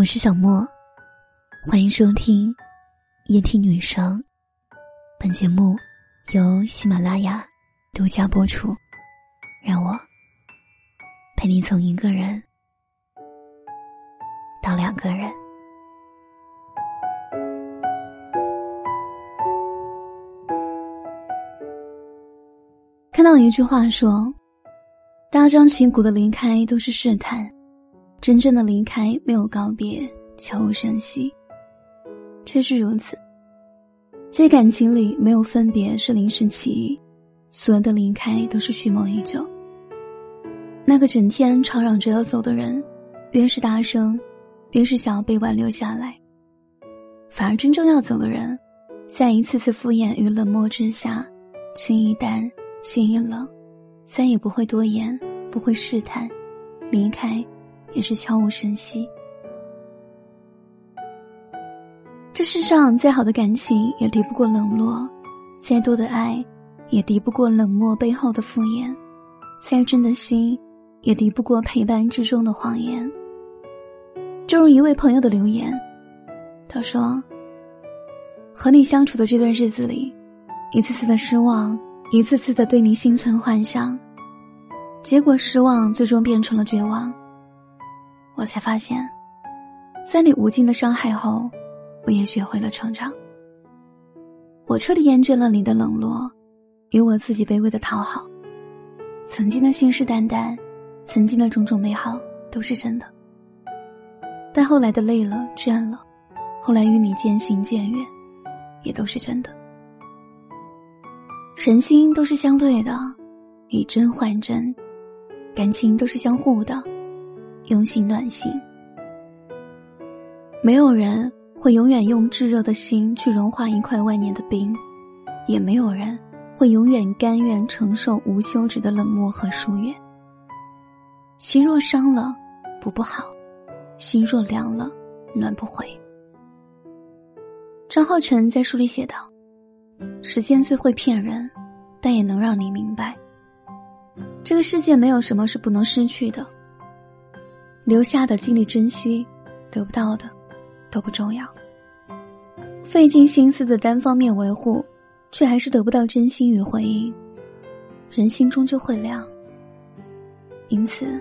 我是小莫，欢迎收听夜听女生。本节目由喜马拉雅独家播出。让我陪你从一个人到两个人。看到一句话说：“大张旗鼓的离开都是试探。”真正的离开没有告别，悄无声息。确实如此，在感情里没有分别是临时起意，所有的离开都是蓄谋已久。那个整天吵嚷着要走的人，越是大声，越是想要被挽留下来。反而真正要走的人，在一次次敷衍与冷漠之下，情一淡，心一冷，再也不会多言，不会试探，离开。也是悄无声息。这世上再好的感情也敌不过冷落，再多的爱也敌不过冷漠背后的敷衍，再真的心也敌不过陪伴之中的谎言。正如一位朋友的留言，他说：“和你相处的这段日子里，一次次的失望，一次次的对你心存幻想，结果失望最终变成了绝望。”我才发现，在你无尽的伤害后，我也学会了成长。我彻底厌倦了你的冷落，与我自己卑微的讨好。曾经的信誓旦旦，曾经的种种美好都是真的，但后来的累了倦了，后来与你渐行渐远，也都是真的。人心都是相对的，以真换真，感情都是相互的。用心暖心，没有人会永远用炙热的心去融化一块万年的冰，也没有人会永远甘愿承受无休止的冷漠和疏远。心若伤了，补不好；心若凉了，暖不回。张浩晨在书里写道：“时间最会骗人，但也能让你明白，这个世界没有什么是不能失去的。”留下的尽力珍惜，得不到的都不重要。费尽心思的单方面维护，却还是得不到真心与回应，人心终究会凉。因此，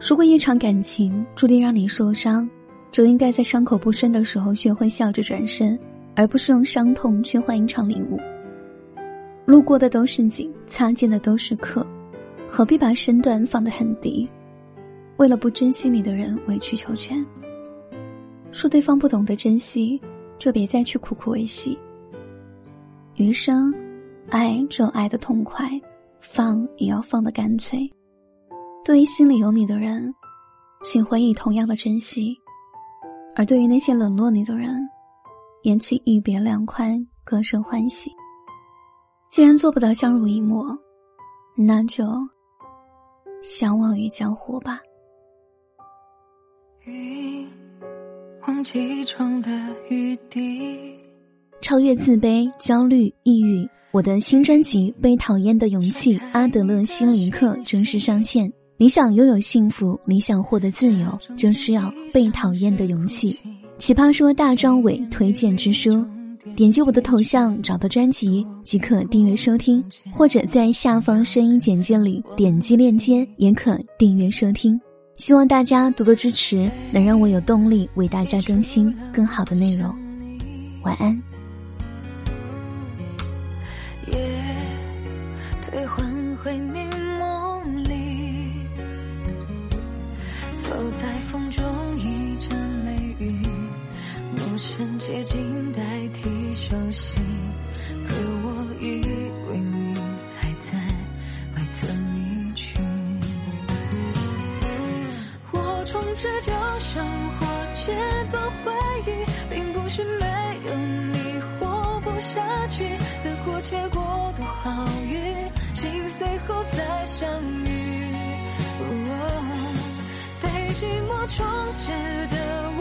如果一场感情注定让你受伤，就应该在伤口不深的时候学会笑着转身，而不是用伤痛去换一场领悟。路过的都是景，擦肩的都是客，何必把身段放得很低？为了不珍惜你的人委曲求全，说对方不懂得珍惜，就别再去苦苦维系。余生，爱只有爱的痛快，放也要放的干脆。对于心里有你的人，请回以同样的珍惜；而对于那些冷落你的人，言起一别两宽，各生欢喜。既然做不到相濡以沫，那就相忘于江湖吧。雨，忘记窗的雨滴。超越自卑、焦虑、抑郁，我的新专辑《被讨厌的勇气》阿德勒心灵课正式上线。你想拥有幸福，你想获得自由，就需要被讨厌的勇气。奇葩说大张伟推荐之书，点击我的头像找到专辑即可订阅收听，或者在下方声音简介里点击链接也可订阅收听。希望大家多多支持，能让我有动力为大家更新更好的内容。晚安。夜退还回你梦里，走在风中一阵雷雨，陌生接近代替熟悉，生活这段回忆，并不是没有你活不下去。得过且过多好运，心碎后再相遇。被寂寞充斥的。